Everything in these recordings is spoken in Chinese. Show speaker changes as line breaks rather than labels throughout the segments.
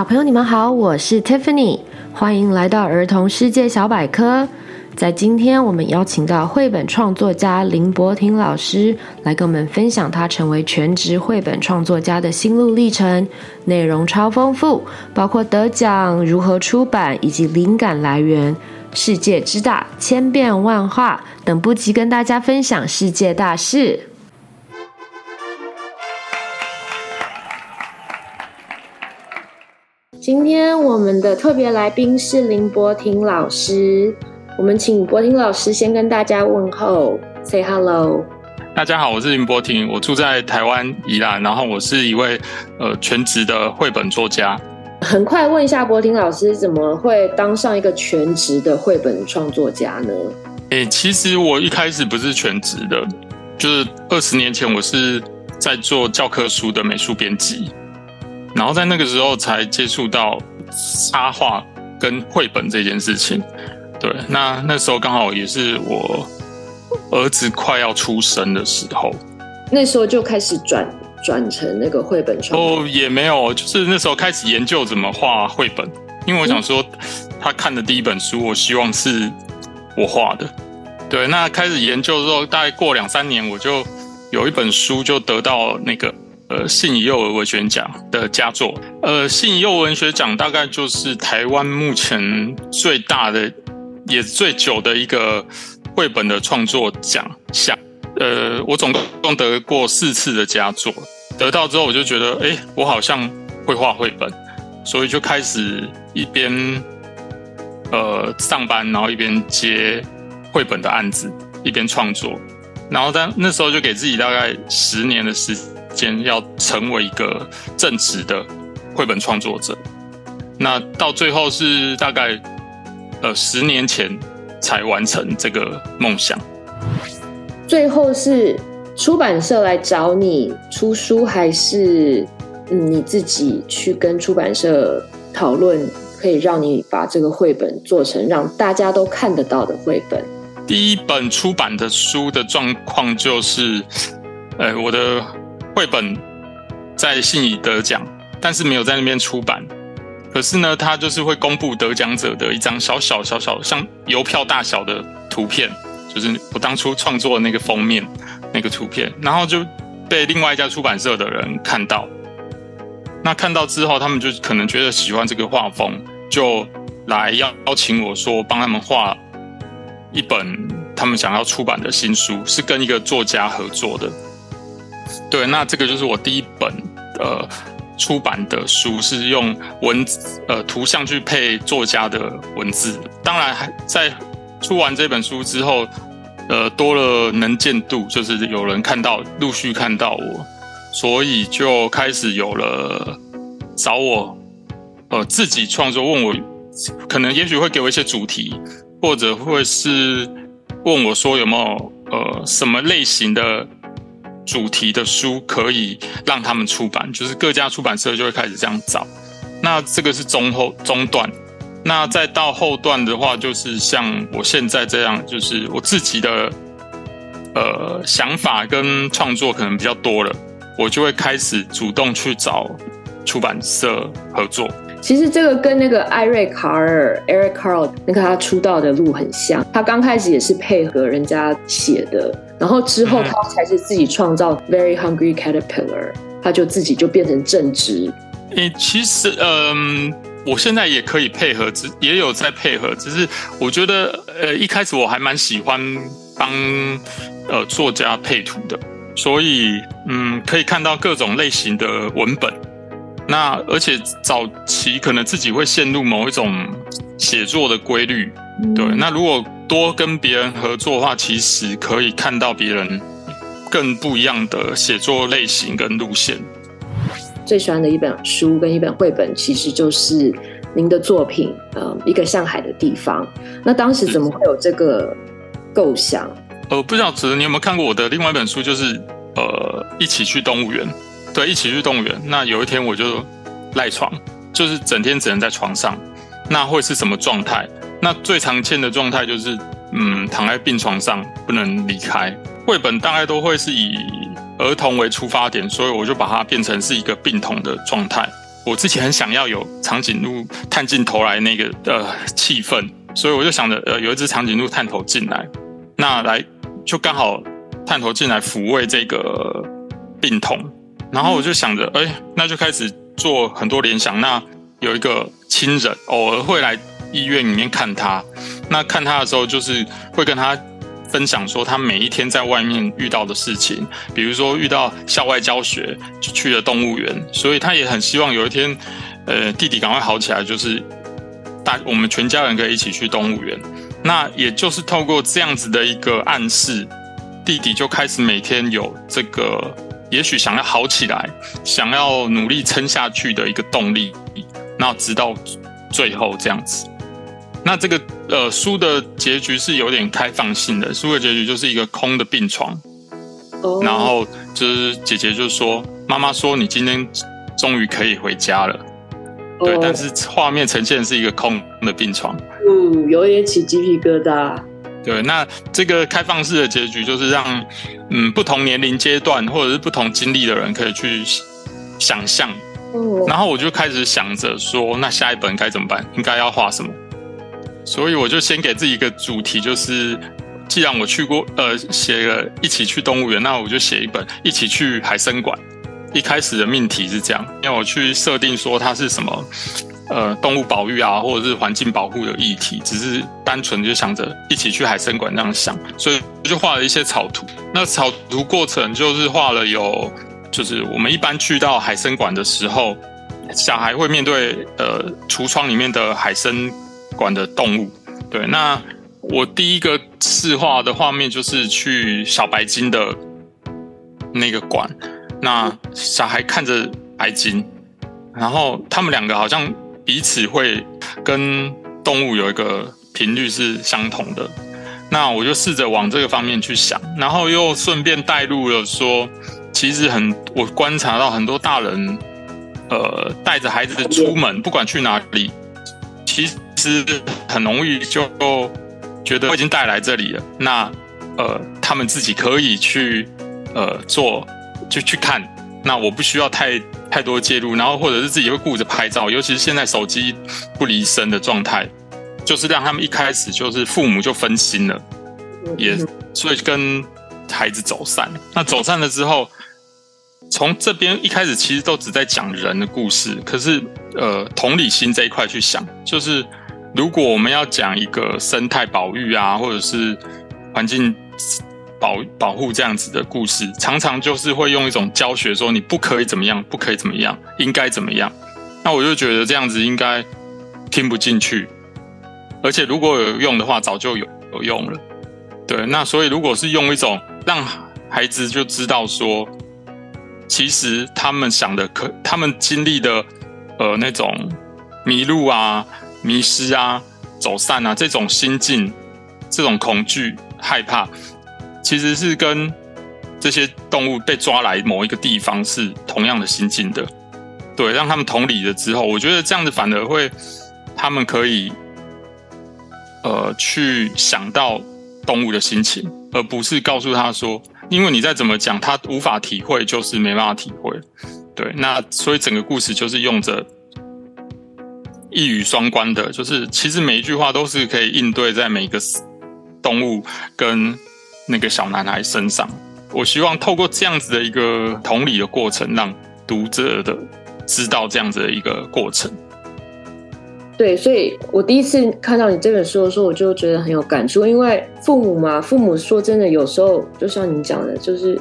小朋友，你们好，我是 Tiffany，欢迎来到儿童世界小百科。在今天，我们邀请到绘本创作家林柏廷老师来跟我们分享他成为全职绘本创作家的心路历程，内容超丰富，包括得奖、如何出版以及灵感来源。世界之大，千变万化，等不及跟大家分享世界大事。今天我们的特别来宾是林柏廷老师，我们请柏廷老师先跟大家问候，say hello。
大家好，我是林柏廷，我住在台湾宜兰，然后我是一位呃全职的绘本作家。
很快问一下柏廷老师，怎么会当上一个全职的绘本创作家呢？
诶，其实我一开始不是全职的，就是二十年前我是在做教科书的美术编辑。然后在那个时候才接触到插画跟绘本这件事情，对，那那时候刚好也是我儿子快要出生的时候，
那时候就开始转转成那个绘本创作。
哦，也没有，就是那时候开始研究怎么画绘本，因为我想说他看的第一本书，我希望是我画的，对，那开始研究之后，大概过两三年，我就有一本书就得到那个。呃，信义幼儿文学奖的佳作。呃，信义幼儿文学奖大概就是台湾目前最大的，也最久的一个绘本的创作奖项。呃，我总共得过四次的佳作，得到之后我就觉得，哎，我好像会画绘本，所以就开始一边呃上班，然后一边接绘本的案子，一边创作。然后在那时候就给自己大概十年的时间。要成为一个正直的绘本创作者，那到最后是大概呃十年前才完成这个梦想。
最后是出版社来找你出书，还是嗯你自己去跟出版社讨论，可以让你把这个绘本做成让大家都看得到的绘本？
第一本出版的书的状况就是，呃，我的。绘本在信谊得奖，但是没有在那边出版。可是呢，他就是会公布得奖者的一张小小小小像邮票大小的图片，就是我当初创作的那个封面那个图片，然后就被另外一家出版社的人看到。那看到之后，他们就可能觉得喜欢这个画风，就来邀邀请我说帮他们画一本他们想要出版的新书，是跟一个作家合作的。对，那这个就是我第一本呃出版的书，是用文字呃图像去配作家的文字。当然，还在出完这本书之后，呃，多了能见度，就是有人看到，陆续看到我，所以就开始有了找我呃自己创作，问我可能也许会给我一些主题，或者会是问我说有没有呃什么类型的。主题的书可以让他们出版，就是各家出版社就会开始这样找。那这个是中后中段，那再到后段的话，就是像我现在这样，就是我自己的呃想法跟创作可能比较多了，我就会开始主动去找出版社合作。
其实这个跟那个艾瑞卡尔 Eric Carl 那个他出道的路很像，他刚开始也是配合人家写的，然后之后他才是自己创造 Very Hungry Caterpillar，他就自己就变成正直。
诶，其实嗯，我现在也可以配合，只也有在配合，只是我觉得呃一开始我还蛮喜欢帮呃作家配图的，所以嗯可以看到各种类型的文本。那而且早期可能自己会陷入某一种写作的规律，对。那如果多跟别人合作的话，其实可以看到别人更不一样的写作类型跟路线。
最喜欢的一本书跟一本绘本，其实就是您的作品，呃，一个上海的地方。那当时怎么会有这个构想？
呃，不知道子，你有没有看过我的另外一本书，就是呃，一起去动物园。对，一起去动物园。那有一天我就赖床，就是整天只能在床上。那会是什么状态？那最常见的状态就是，嗯，躺在病床上不能离开。绘本大概都会是以儿童为出发点，所以我就把它变成是一个病童的状态。我之前很想要有长颈鹿探进头来那个呃气氛，所以我就想着呃有一只长颈鹿探头进来，那来就刚好探头进来抚慰这个病童，然后我就想着哎、那就开始做很多联想。那有一个亲人偶尔会来医院里面看他，那看他的时候就是会跟他。分享说他每一天在外面遇到的事情，比如说遇到校外教学就去了动物园，所以他也很希望有一天，呃，弟弟赶快好起来，就是大我们全家人可以一起去动物园。那也就是透过这样子的一个暗示，弟弟就开始每天有这个也许想要好起来，想要努力撑下去的一个动力，那直到最后这样子。那这个呃书的结局是有点开放性的，书的结局就是一个空的病床，oh. 然后就是姐姐就说，妈妈说你今天终于可以回家了，oh. 对，但是画面呈现是一个空的病床，
嗯，有点起鸡皮疙瘩。
对，那这个开放式的结局就是让嗯不同年龄阶段或者是不同经历的人可以去想象，oh. 然后我就开始想着说，那下一本该怎么办？应该要画什么？所以我就先给自己一个主题，就是既然我去过，呃，写了一起去动物园，那我就写一本一起去海生馆。一开始的命题是这样，因为我去设定说它是什么，呃，动物保育啊，或者是环境保护的议题，只是单纯就想着一起去海生馆那样想，所以就画了一些草图。那草图过程就是画了有，就是我们一般去到海生馆的时候，小孩会面对呃橱窗里面的海生馆的动物，对，那我第一个试画的画面就是去小白鲸的那个馆，那小孩看着白鲸，然后他们两个好像彼此会跟动物有一个频率是相同的，那我就试着往这个方面去想，然后又顺便带入了说，其实很我观察到很多大人，呃，带着孩子出门，不管去哪里，其实。很容易就觉得我已经带来这里了，那呃，他们自己可以去呃做，就去看，那我不需要太太多介入，然后或者是自己会顾着拍照，尤其是现在手机不离身的状态，就是让他们一开始就是父母就分心了，也所以跟孩子走散。那走散了之后，从这边一开始其实都只在讲人的故事，可是呃，同理心这一块去想，就是。如果我们要讲一个生态保育啊，或者是环境保保护这样子的故事，常常就是会用一种教学说你不可以怎么样，不可以怎么样，应该怎么样。那我就觉得这样子应该听不进去，而且如果有用的话，早就有有用了。对，那所以如果是用一种让孩子就知道说，其实他们想的可，他们经历的呃那种迷路啊。迷失啊，走散啊，这种心境，这种恐惧、害怕，其实是跟这些动物被抓来某一个地方是同样的心境的。对，让他们同理了之后，我觉得这样子反而会，他们可以，呃，去想到动物的心情，而不是告诉他说，因为你再怎么讲，他无法体会，就是没办法体会。对，那所以整个故事就是用着。一语双关的，就是其实每一句话都是可以应对在每个动物跟那个小男孩身上。我希望透过这样子的一个同理的过程，让读者的知道这样子的一个过程。
对，所以我第一次看到你这本书的时候，我就觉得很有感触，因为父母嘛，父母说真的，有时候就像你讲的，就是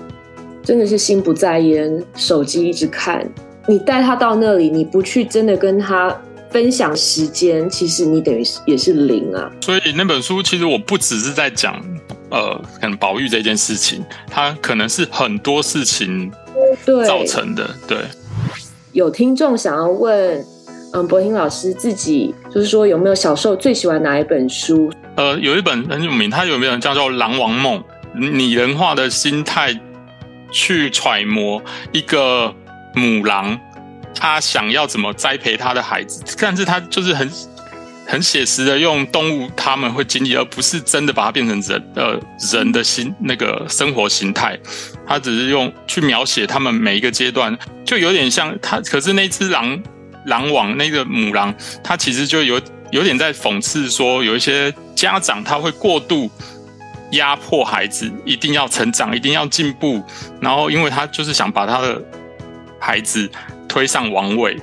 真的是心不在焉，手机一直看。你带他到那里，你不去真的跟他。分享时间，其实你等于也是零啊。
所以那本书其实我不只是在讲，呃，可能保育这件事情，它可能是很多事情造成的。对，对
有听众想要问，嗯，柏廷老师自己就是说有没有小时候最喜欢哪一本书？
呃，有一本很有名，它有没有叫做《狼王梦》，拟人化的心态去揣摩一个母狼。他想要怎么栽培他的孩子，但是他就是很很写实的用动物他们会经历，而不是真的把它变成人呃人的心那个生活形态。他只是用去描写他们每一个阶段，就有点像他。可是那只狼狼王那个母狼，它其实就有有点在讽刺说，有一些家长他会过度压迫孩子，一定要成长，一定要进步，然后因为他就是想把他的孩子推上王位，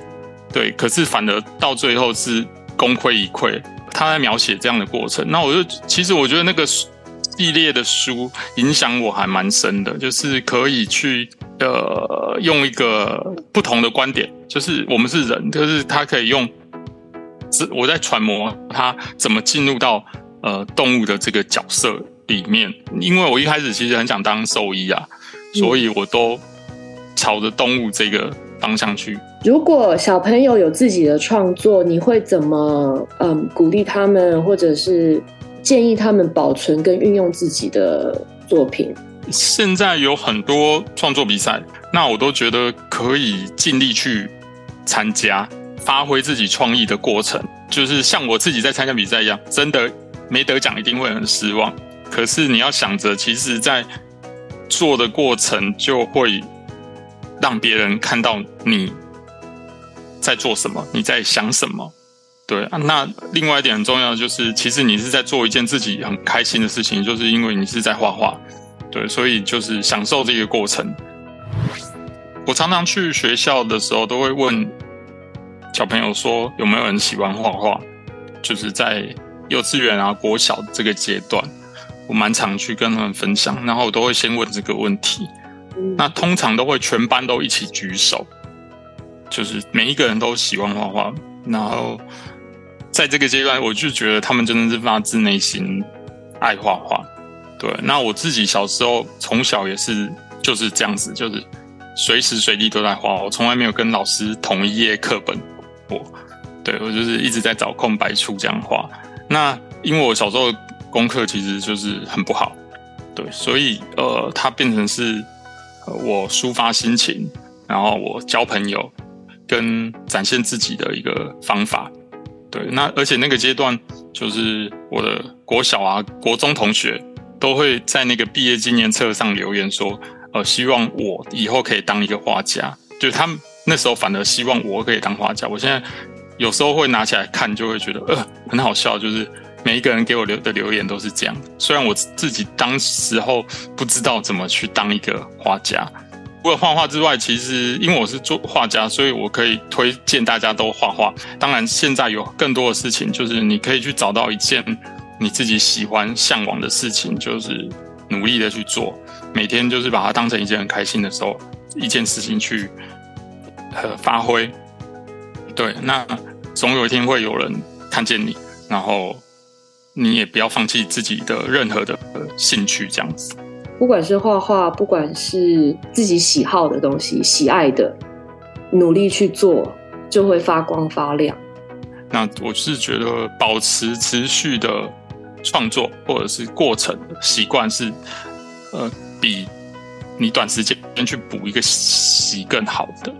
对，可是反而到最后是功亏一篑。他在描写这样的过程，那我就其实我觉得那个系列的书影响我还蛮深的，就是可以去呃用一个不同的观点，就是我们是人，就是他可以用，我在揣摩他怎么进入到呃动物的这个角色里面，因为我一开始其实很想当兽医啊，所以我都朝着动物这个方向去。
如果小朋友有自己的创作，你会怎么嗯鼓励他们，或者是建议他们保存跟运用自己的作品？
现在有很多创作比赛，那我都觉得可以尽力去参加，发挥自己创意的过程。就是像我自己在参加比赛一样，真的没得奖一定会很失望。可是你要想着，其实在做的过程就会让别人看到你。在做什么？你在想什么？对啊，那另外一点很重要的就是，其实你是在做一件自己很开心的事情，就是因为你是在画画，对，所以就是享受这个过程。我常常去学校的时候，都会问小朋友说，有没有人喜欢画画？就是在幼稚园啊、国小这个阶段，我蛮常去跟他们分享，然后我都会先问这个问题。那通常都会全班都一起举手。就是每一个人都喜欢画画，然后在这个阶段，我就觉得他们真的是发自内心爱画画。对，那我自己小时候从小也是就是这样子，就是随时随地都在画，我从来没有跟老师同一页课本过。对，我就是一直在找空白处这样画。那因为我小时候功课其实就是很不好，对，所以呃，它变成是我抒发心情，然后我交朋友。跟展现自己的一个方法，对，那而且那个阶段就是我的国小啊、国中同学都会在那个毕业纪念册上留言说，呃，希望我以后可以当一个画家。就他们那时候反而希望我可以当画家。我现在有时候会拿起来看，就会觉得呃很好笑，就是每一个人给我留的留言都是这样。虽然我自己当时候不知道怎么去当一个画家。除了画画之外，其实因为我是做画家，所以我可以推荐大家都画画。当然，现在有更多的事情，就是你可以去找到一件你自己喜欢、向往的事情，就是努力的去做。每天就是把它当成一件很开心的时候，一件事情去呃发挥。对，那总有一天会有人看见你，然后你也不要放弃自己的任何的兴趣，这样子。
不管是画画，不管是自己喜好的东西、喜爱的，努力去做，就会发光发亮。
那我是觉得保持持续的创作或者是过程习惯是，呃，比你短时间去补一个习更好的。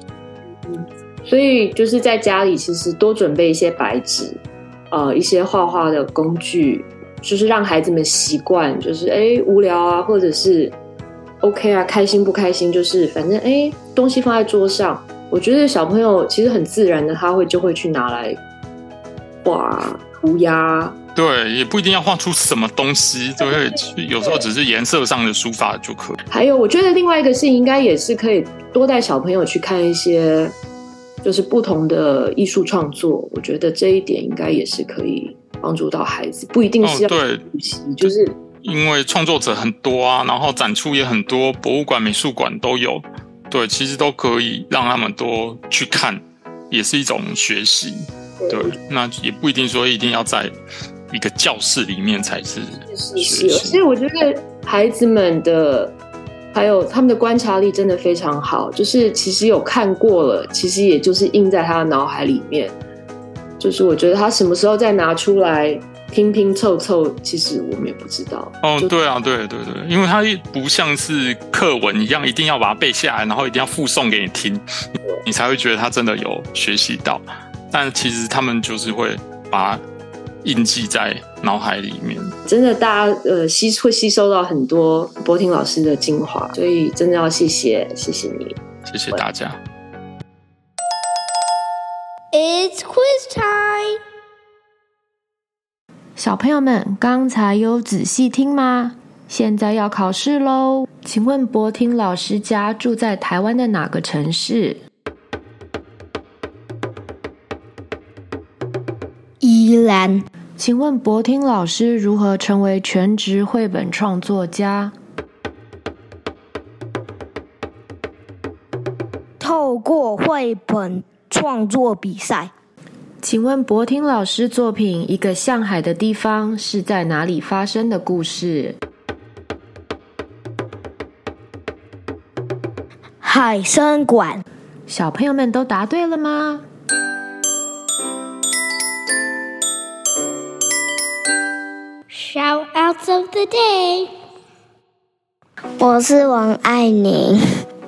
嗯，所以就是在家里，其实多准备一些白纸，呃，一些画画的工具。就是让孩子们习惯，就是哎无聊啊，或者是 OK 啊，开心不开心，就是反正哎东西放在桌上，我觉得小朋友其实很自然的，他会就会去拿来画涂鸦。
对，也不一定要画出什么东西，对，有时候只是颜色上的书法就可以。
还有，我觉得另外一个事情应该也是可以多带小朋友去看一些，就是不同的艺术创作。我觉得这一点应该也是可以。帮助到孩子不一定是要补习，哦，就是
因为创作者很多啊，然后展出也很多，博物馆、美术馆都有，对，其实都可以让他们多去看，也是一种学习。对，对，那也不一定说一定要在一个教室里面才是学习。
是，所以我觉得孩子们的还有他们的观察力真的非常好，就是其实有看过了，其实也就是印在他的脑海里面。就是我觉得他什么时候再拿出来拼拼凑凑，其实我们也不知道。
哦，对啊，对对对，因为他不像是课文一样，一定要把它背下来，然后一定要附送给你听，你才会觉得他真的有学习到。但其实他们就是会把它印记在脑海里面。
真的，大家呃吸会吸收到很多柏廷老师的精华，所以真的要谢谢谢谢你，
谢谢大家。
It's quiz time！
小朋友们，刚才有仔细听吗？现在要考试喽！请问博婷老师家住在台湾的哪个城市？
宜兰。
请问博听老师如何成为全职绘本创作家？
透过绘本创作比赛。
请问博听老师作品《一个向海的地方》是在哪里发生的故事？
海参馆。
小朋友们都答对了
吗 of the day。我是王爱宁，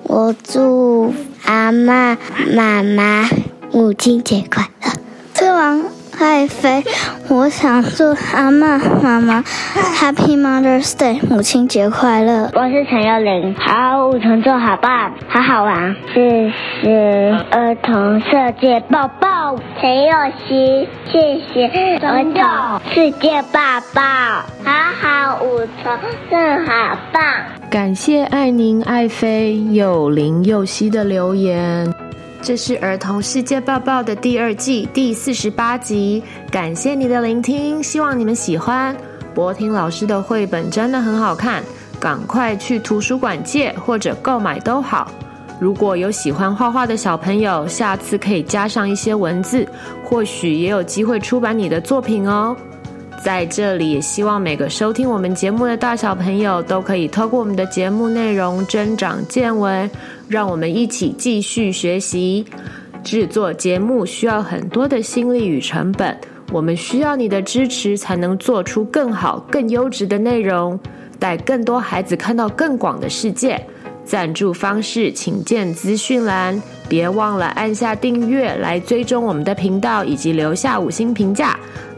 我祝阿嬷、妈妈母亲节快乐。吃完爱妃，我想祝阿妈、妈妈 Happy Mother's Day，母亲节快乐。
我是陈幼玲，好五重奏好棒，好好玩。谢谢儿童世界报报，陈幼熙，谢谢儿童世界报报，好好五重奏好棒。
感谢爱宁、爱妃、幼玲、幼熙的留言。这是儿童世界报报的第二季第四十八集，感谢你的聆听，希望你们喜欢。博婷老师的绘本真的很好看，赶快去图书馆借或者购买都好。如果有喜欢画画的小朋友，下次可以加上一些文字，或许也有机会出版你的作品哦。在这里，也希望每个收听我们节目的大小朋友都可以透过我们的节目内容增长见闻，让我们一起继续学习。制作节目需要很多的心力与成本，我们需要你的支持，才能做出更好、更优质的内容，带更多孩子看到更广的世界。赞助方式请见资讯栏，别忘了按下订阅来追踪我们的频道，以及留下五星评价。